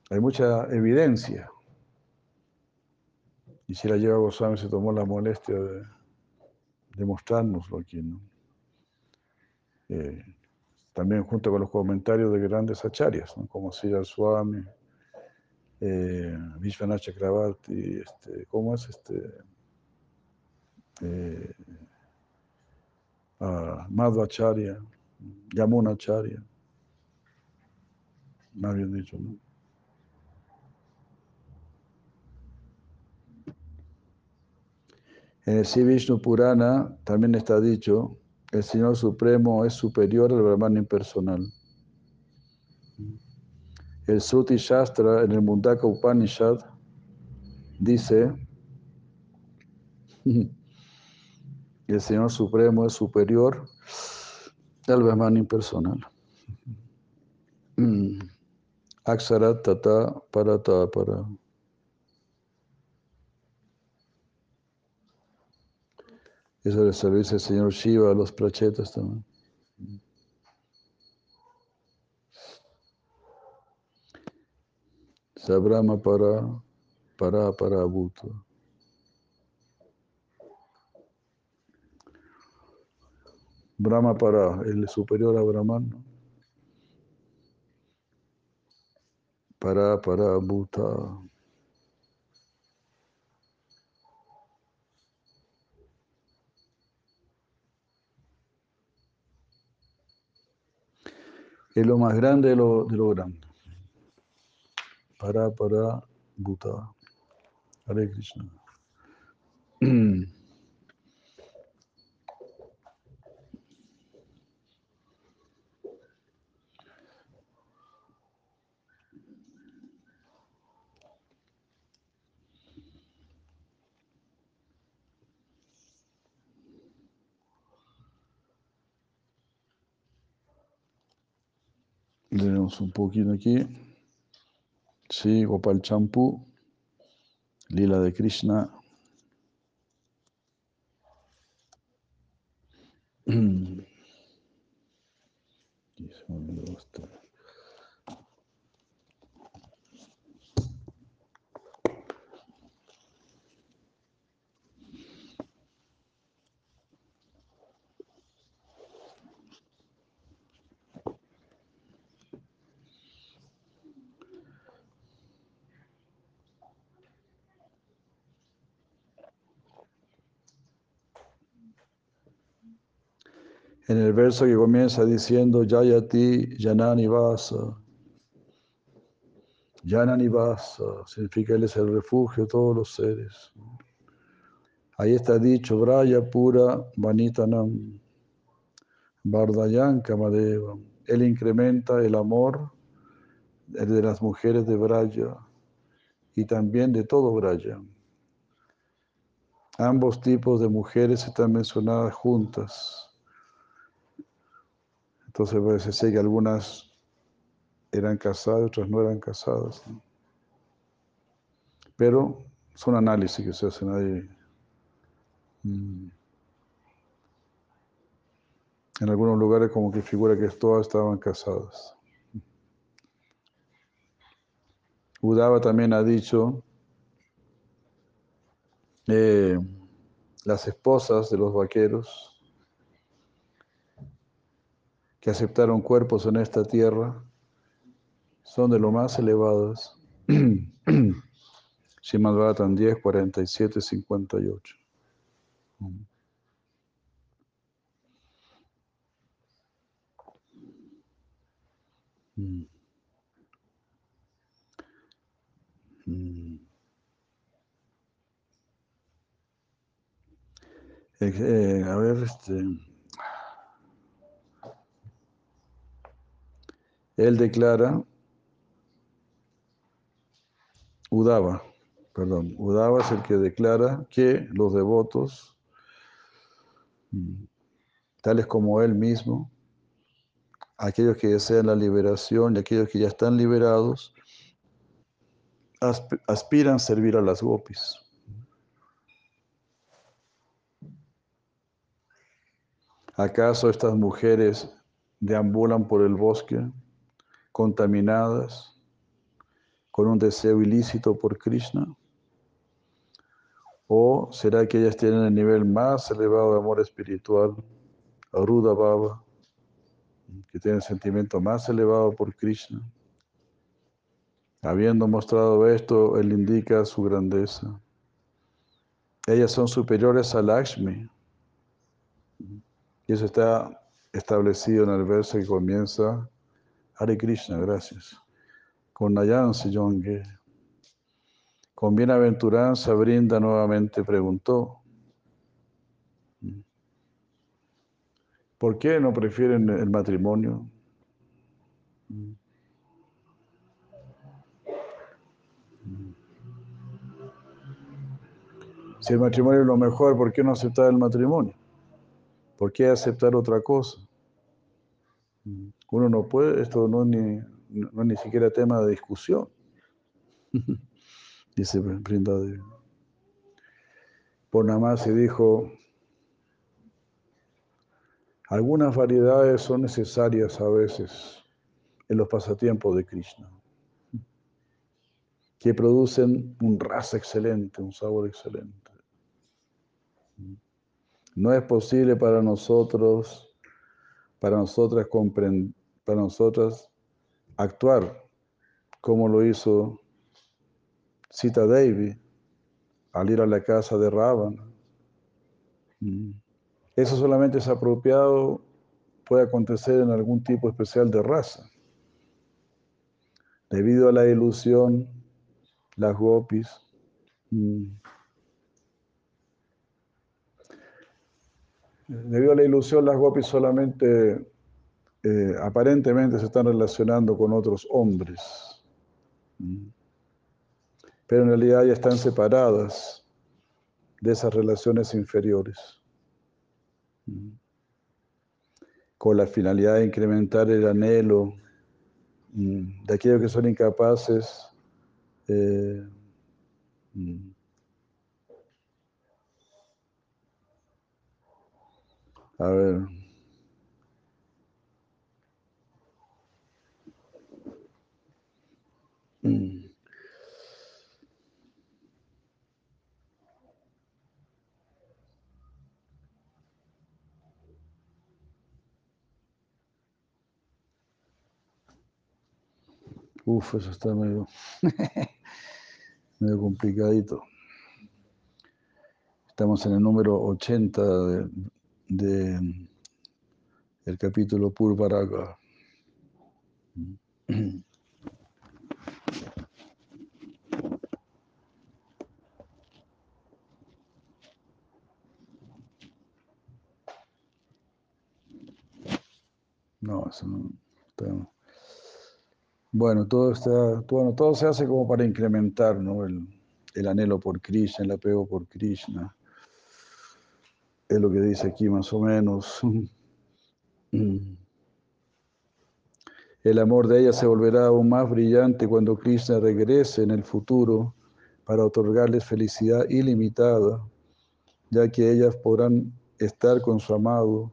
Hay mucha evidencia. Y si la lleva Goswami se tomó la molestia de, de mostrárnoslo aquí, ¿no? Eh, también junto con los comentarios de grandes acharyas, ¿no? como Sridhar Swami, eh, Vishwanath Chakravarti, este, ¿cómo es este? Eh, uh, Madhvacharya, Yamunacharya. Más bien dicho, ¿no? En el Sri Purana también está dicho, el Señor Supremo es superior al Brahman impersonal. El Sruti Shastra en el Mundaka Upanishad dice, el Señor Supremo es superior al Brahman impersonal. Aksarat tata parata para. Eso le servicio al señor Shiva a los prachetas también. Sabrama para, para, para, bhuta. Brahma para el superior a Brahman. ¿no? Para, para, Bhuta. Es lo más grande de lo, de lo grande. Para, para, Bhuta. Hare Krishna. Leemos un poquito aquí. Sí, Gopal Champu, Lila de Krishna. En el verso que comienza diciendo Yayati Yanani Vasa. Yanani Vasa significa Él es el refugio de todos los seres. Ahí está dicho Braya Pura Vanitanam. Bardayan Kamadeva. Él incrementa el amor de las mujeres de Braya y también de todo Braya. Ambos tipos de mujeres están mencionadas juntas. Entonces parece ser que algunas eran casadas, otras no eran casadas. Pero son análisis que se hacen ahí. Mm. En algunos lugares como que figura que todas estaban casadas. Udava también ha dicho, eh, las esposas de los vaqueros que aceptaron cuerpos en esta tierra son de lo más elevadas. Shimad Bhattan 10, 47, 58. Mm. Mm. Eh, eh, a ver, este. Él declara, Udava, perdón, Udava es el que declara que los devotos, mm, tales como él mismo, aquellos que desean la liberación y aquellos que ya están liberados, aspiran a servir a las gopis. ¿Acaso estas mujeres deambulan por el bosque contaminadas con un deseo ilícito por Krishna? ¿O será que ellas tienen el nivel más elevado de amor espiritual, Aruda Baba, que tiene el sentimiento más elevado por Krishna. Habiendo mostrado esto, él indica su grandeza. Ellas son superiores a Lakshmi. Y eso está establecido en el verso que comienza Hare Krishna, gracias. Con Nayan Siyonge. Con bienaventuranza Brinda nuevamente preguntó. ¿Por qué no prefieren el matrimonio? Si el matrimonio es lo mejor, ¿por qué no aceptar el matrimonio? ¿Por qué aceptar otra cosa? Uno no puede, esto no es ni, no ni siquiera tema de discusión. Dice Brindadevi. Por nada más se dijo, algunas variedades son necesarias a veces en los pasatiempos de Krishna, que producen un rasa excelente, un sabor excelente. No es posible para nosotros, para nosotras comprender, para nosotras actuar como lo hizo Sita Devi al ir a la casa de Ravana. Eso solamente es apropiado, puede acontecer en algún tipo especial de raza. Debido a la ilusión, las gopis mm, Debido a la ilusión, las gopis solamente eh, aparentemente se están relacionando con otros hombres. Pero en realidad ya están separadas de esas relaciones inferiores con la finalidad de incrementar el anhelo de aquellos que son incapaces eh, a ver mm. Uf, eso está medio, medio complicadito. Estamos en el número 80 de, el capítulo Purvaraga. No, eso no. Bueno, todo está, bueno, todo se hace como para incrementar, ¿no? El, el anhelo por Krishna, el apego por Krishna. Es lo que dice aquí más o menos. El amor de ella se volverá aún más brillante cuando Krishna regrese en el futuro para otorgarles felicidad ilimitada, ya que ellas podrán estar con su amado,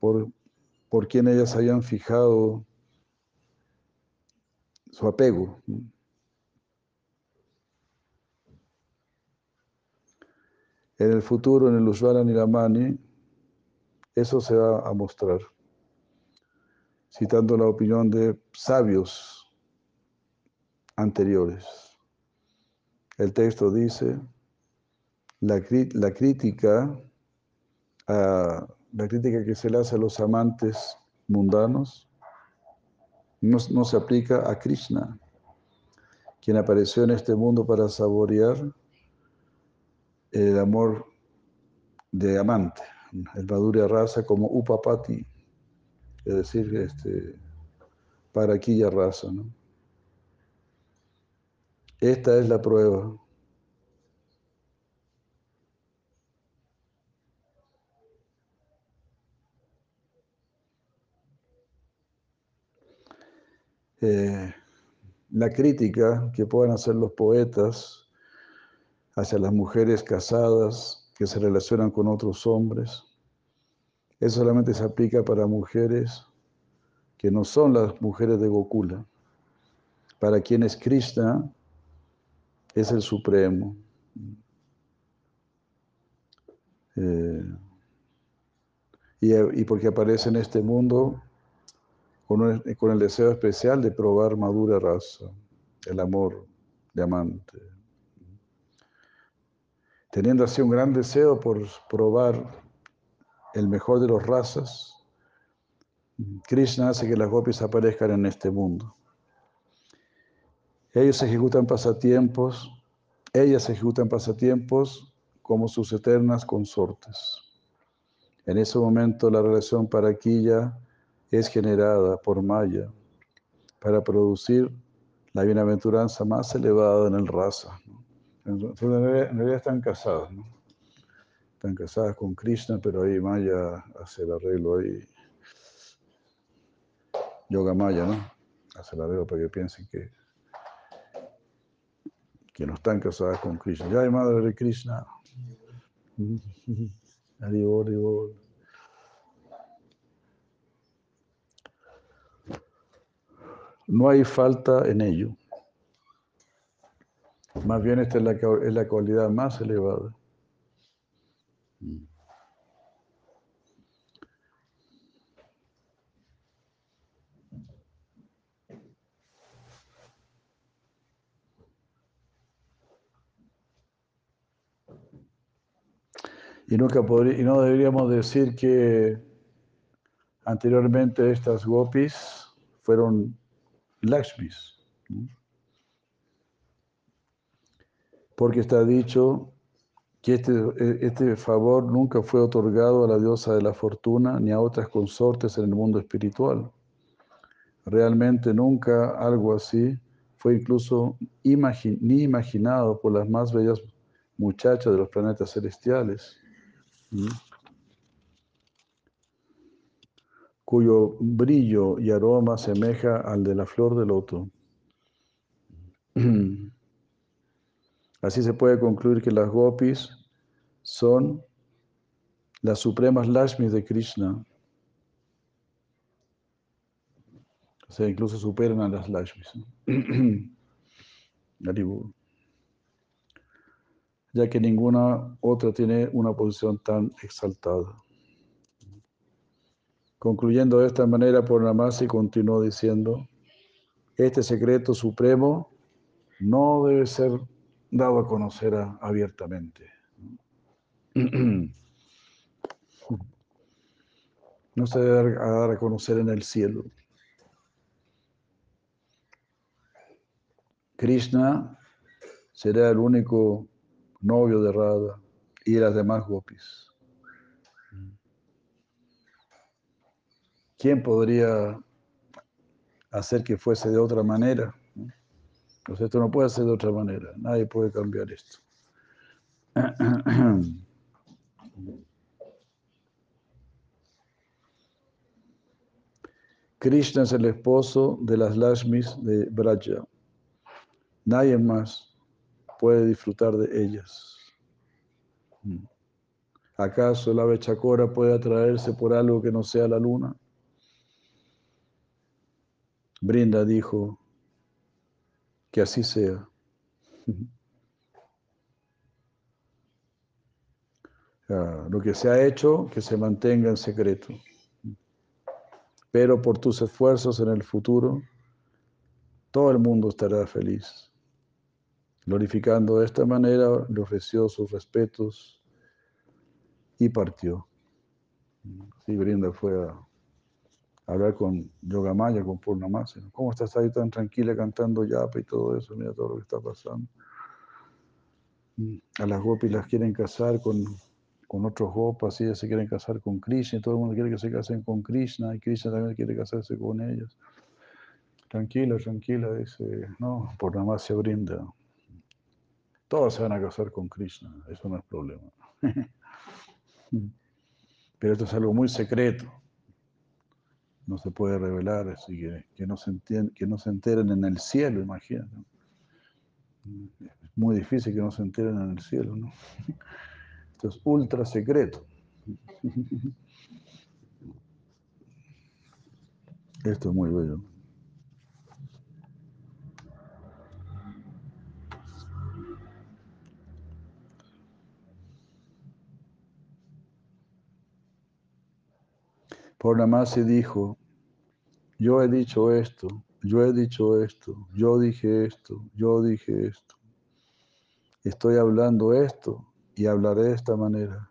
por, por quien ellas hayan fijado su apego. En el futuro, en el Ushvara Niramani, eso se va a mostrar. Citando la opinión de sabios anteriores. El texto dice, la, la crítica, la crítica que se le hace a los amantes mundanos no, se aplica a Krishna, quien apareció en este mundo para saborear el amor de amante, el Madhurya raza como Upapati, es decir, este, para aquella raza. ¿no? Esta es la prueba. Eh, la crítica que puedan hacer los poetas hacia las mujeres casadas que se relacionan con otros hombres. Eso solamente se aplica para mujeres que no son las mujeres de Gokula, para quienes Krishna es el supremo. Eh, y, porque aparece en este mundo con, con el deseo especial de probar madura raza, el amor de amante teniendo así un gran deseo por probar el mejor de los razas, Krishna hace que las gopis aparezcan en este mundo. Ellos ejecutan pasatiempos, ellas ejecutan pasatiempos como sus eternas consortes. En ese momento la relación para Quilla es generada por Maya para producir la bienaventuranza más elevada en el rasa. En realidad están casadas, ¿no? Están casadas con Krishna, pero ahí Maya hace el arreglo ahí. Yoga Maya, ¿no? Hace el arreglo para que piensen que, que no están casadas con Krishna. Ya hay madre de Krishna. No hay falta en ello. Más bien esta es la, es la cualidad más elevada. Y, nunca y no deberíamos decir que anteriormente estas gopis fueron Lakshmis porque está dicho que este, este, favor nunca fue otorgado a la diosa de la fortuna ni a otras consortes en el mundo espiritual. Realmente nunca algo así fue incluso ni imaginado por las más bellas muchachas de los planetas celestiales, cuyo brillo y aroma semeja al de la flor de loto. Así se puede concluir que las gopis son las supremas Lashmis de Krishna. O sea, incluso superan a las Lashmis. ya que ninguna otra tiene una posición tan exaltada. Concluyendo de esta manera, Purnamasi continuó diciendo, este secreto supremo no debe ser dado a conocer abiertamente. no se debe dar a conocer en el cielo. Krishna será el único novio de Radha y las demás gopis. ¿Quién podría hacer que fuese de otra manera? Pues esto no puede ser de otra manera, nadie puede cambiar esto. Krishna es el esposo de las Lashmis de Braja. Nadie más puede disfrutar de ellas. ¿Acaso el ave chacora puede atraerse por algo que no sea la luna? Brinda dijo que así sea. Lo que se ha hecho, que se mantenga en secreto pero por tus esfuerzos en el futuro, todo el mundo estará feliz. Glorificando de esta manera, le ofreció sus respetos y partió. Sí, Brinda fue a hablar con Yogamaya, con Purnamasi. ¿Cómo estás ahí tan tranquila cantando yapa y todo eso? Mira todo lo que está pasando. A las gopis las quieren casar con con otros gopas, ellas se quieren casar con Krishna, y todo el mundo quiere que se casen con Krishna, y Krishna también quiere casarse con ellos. Tranquila, tranquila, dice, no, se brinda. Todos se van a casar con Krishna, eso no es problema. Pero esto es algo muy secreto. No se puede revelar, así que, que, no, se que no se enteren en el cielo, imagínate. Es muy difícil que no se enteren en el cielo, ¿no? es ultra secreto. Esto es muy bello. Se dijo, yo he dicho esto, yo he dicho esto, yo dije esto, yo dije esto. Estoy hablando esto, y hablaré de esta manera.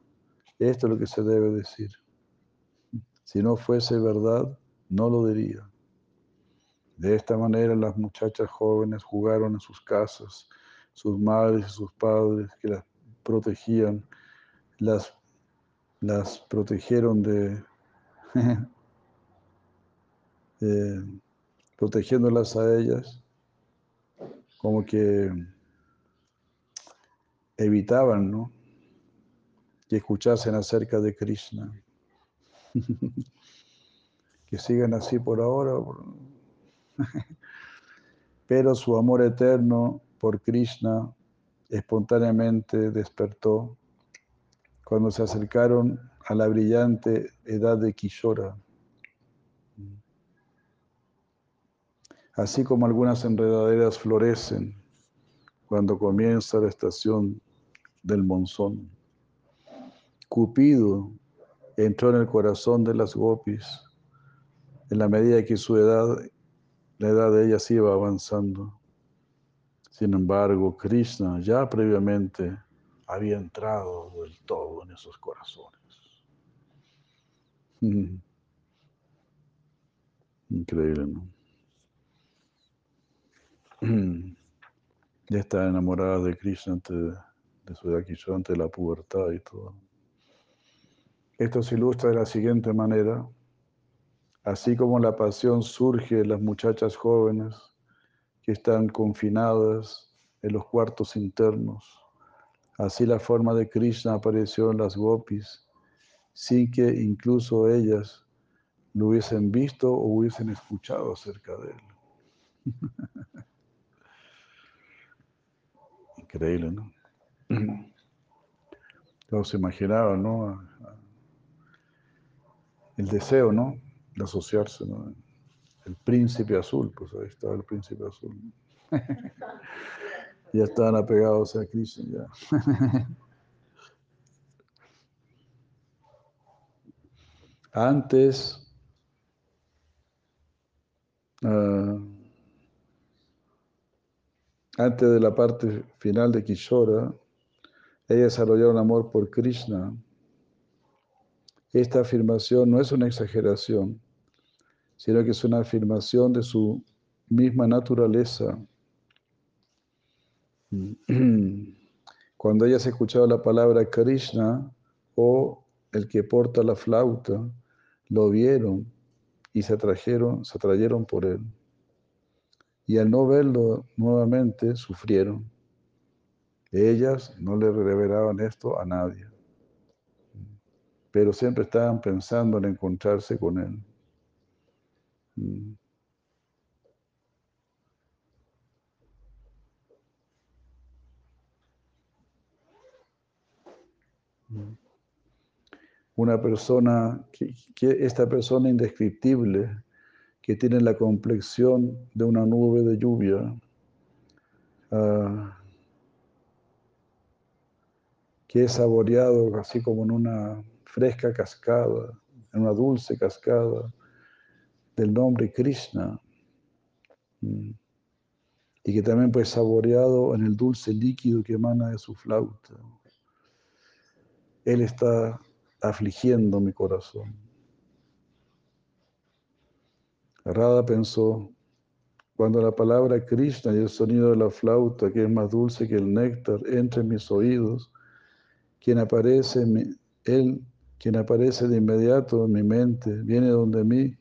Esto es lo que se debe decir. Si no fuese verdad, no lo diría. De esta manera las muchachas jóvenes jugaron en sus casas, sus madres y sus padres que las protegían, las, las protegieron de, eh, protegiéndolas a ellas, como que evitaban ¿no? que escuchasen acerca de Krishna. que sigan así por ahora. Pero su amor eterno por Krishna espontáneamente despertó cuando se acercaron a la brillante edad de Kishora. Así como algunas enredaderas florecen cuando comienza la estación del monzón. Cupido entró en el corazón de las gopis en la medida que su edad, la edad de ellas iba avanzando. Sin embargo, Krishna ya previamente había entrado del todo en esos corazones. Increíble, ¿no? Ya está enamorada de Krishna antes de, su edad, antes de la pubertad y todo. Esto se ilustra de la siguiente manera. Así como la pasión surge en las muchachas jóvenes que están confinadas en los cuartos internos, así la forma de Krishna apareció en las gopis, sin que incluso ellas lo hubiesen visto o hubiesen escuchado acerca de él. Increíble, ¿no? Todos se imaginaban, ¿no? El deseo, ¿no? De asociarse, ¿no? El príncipe azul, pues ahí estaba el príncipe azul. ya estaban apegados a Cristo, ya. Antes, uh, antes de la parte final de Kishora, ella desarrolló un amor por Krishna esta afirmación no es una exageración, sino que es una afirmación de su misma naturaleza. Cuando hayas escuchado la palabra Krishna o el que porta la flauta, lo vieron y se atrajeron, se atrayeron por él. Y al no verlo nuevamente, sufrieron. Ellas no le revelaban esto a nadie, pero siempre estaban pensando en encontrarse con él. Una persona, que, esta persona indescriptible, que tiene la complexión de una nube de lluvia, ah, que es saboreado así como en una fresca cascada, en una dulce cascada del nombre Krishna, mm, y que también pues saboreado en el dulce líquido que emana de su flauta. Él está afligiendo mi corazón. Radha pensó, cuando la palabra Krishna y el sonido de la flauta, que es más dulce que el néctar, entre en mis oídos, quien aparece, él, quien aparece de inmediato en mi mente, viene donde mí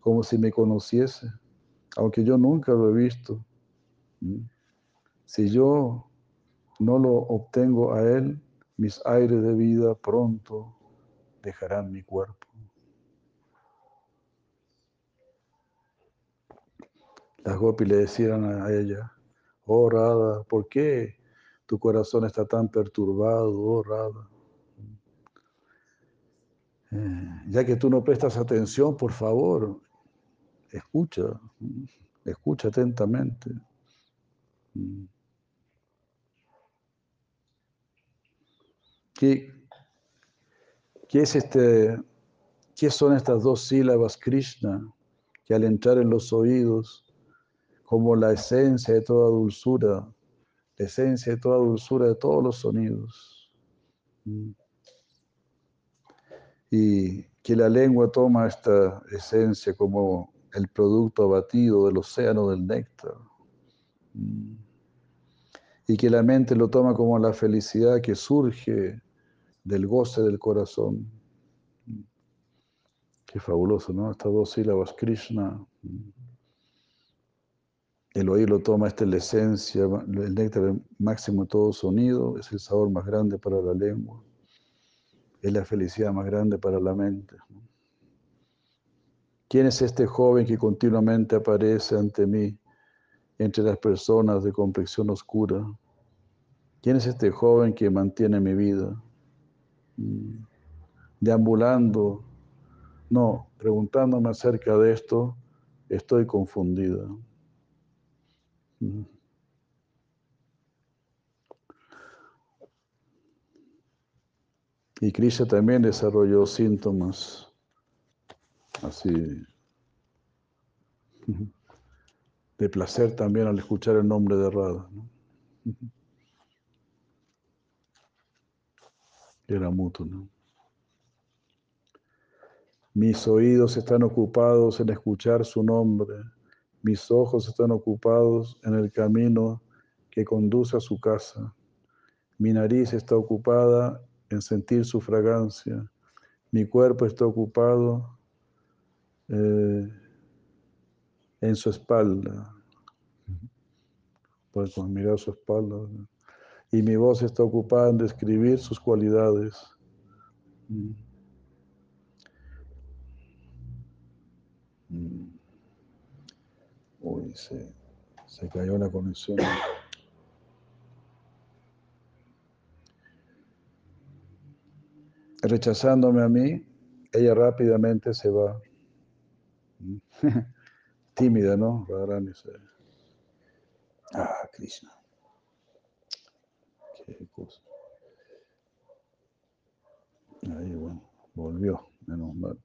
como si me conociese, aunque yo nunca lo he visto. Si yo no lo obtengo a él, mis aires de vida pronto dejarán mi cuerpo. Las gopis le decían a ella, oh Radha, ¿por qué tu corazón está tan perturbado, oh Radha. Eh, ya que tú no prestas atención, por favor, escucha, escucha atentamente. ¿Qué, qué es este, qué son estas dos sílabas Krishna que al entrar en los oídos, como la esencia de toda dulzura, esencia de toda dulzura de todos los sonidos. Mm. Y que la lengua toma esta esencia como el producto abatido del océano del néctar. Mm. Y que la mente lo toma como la felicidad que surge del goce del corazón. Qué fabuloso, ¿no? Estas dos sílabas, Krishna. El oír lo toma, esta es la esencia, el néctar máximo de todo sonido, es el sabor más grande para la lengua, es la felicidad más grande para la mente. ¿Quién es este joven que continuamente aparece ante mí entre las personas de complexión oscura? ¿Quién es este joven que mantiene mi vida? Deambulando, no, preguntándome acerca de esto, estoy confundida. Y Krishna también desarrolló síntomas así de placer también al escuchar el nombre de Radha. Mutuo, ¿no? Mis oídos están ocupados en escuchar su nombre mis ojos están ocupados en el camino que conduce a su casa. Mi nariz está ocupada en sentir su fragancia. Mi cuerpo está ocupado eh, en su espalda. Puedes mirar su espalda. Y mi voz está ocupada en describir sus cualidades. Mm. Mm. Uy, se, se cayó la conexión. Rechazándome a mí, ella rápidamente se va. Tímida, ¿no? Ah, Krishna. Qué cosa. Ahí, bueno, volvió, menos mal.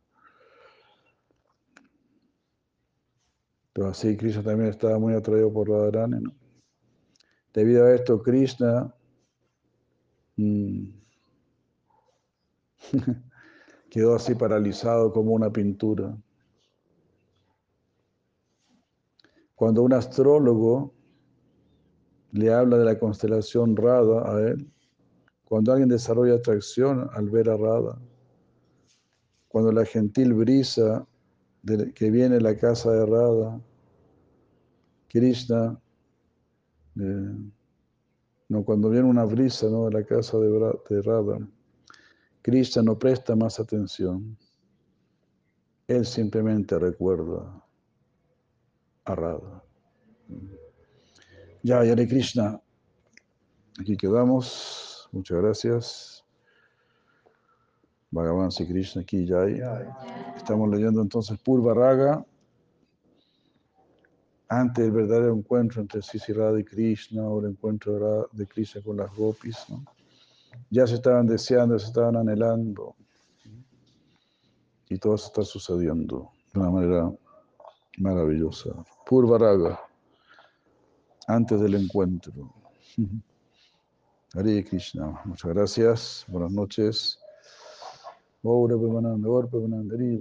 Pero así Krishna también estaba muy atraído por Radharani, ¿no? Debido a esto, Krishna, mm, quedó así paralizado como una pintura. Cuando un astrólogo le habla de la constelación Rada a él, cuando alguien desarrolla atracción al ver a Rada, cuando la gentil brisa que viene a la casa de Rada, Krishna, eh, no, cuando viene una brisa ¿no? de la casa de, de Radha, Krishna no presta más atención. Él simplemente recuerda a Radha. Ya, Yare Krishna. Aquí quedamos. Muchas gracias. Bhagavan Sri Krishna aquí ya Estamos leyendo entonces Purva Raga antes del verdadero encuentro entre Sisi Radha y Krishna o el encuentro de Krishna con las gopis, ya se estaban deseando, se estaban anhelando y todo eso está sucediendo de una manera maravillosa. Purvaraga, antes del encuentro. Hare Krishna, muchas gracias, buenas noches. Gaura Pemananda, Gaura Pemananda, Hare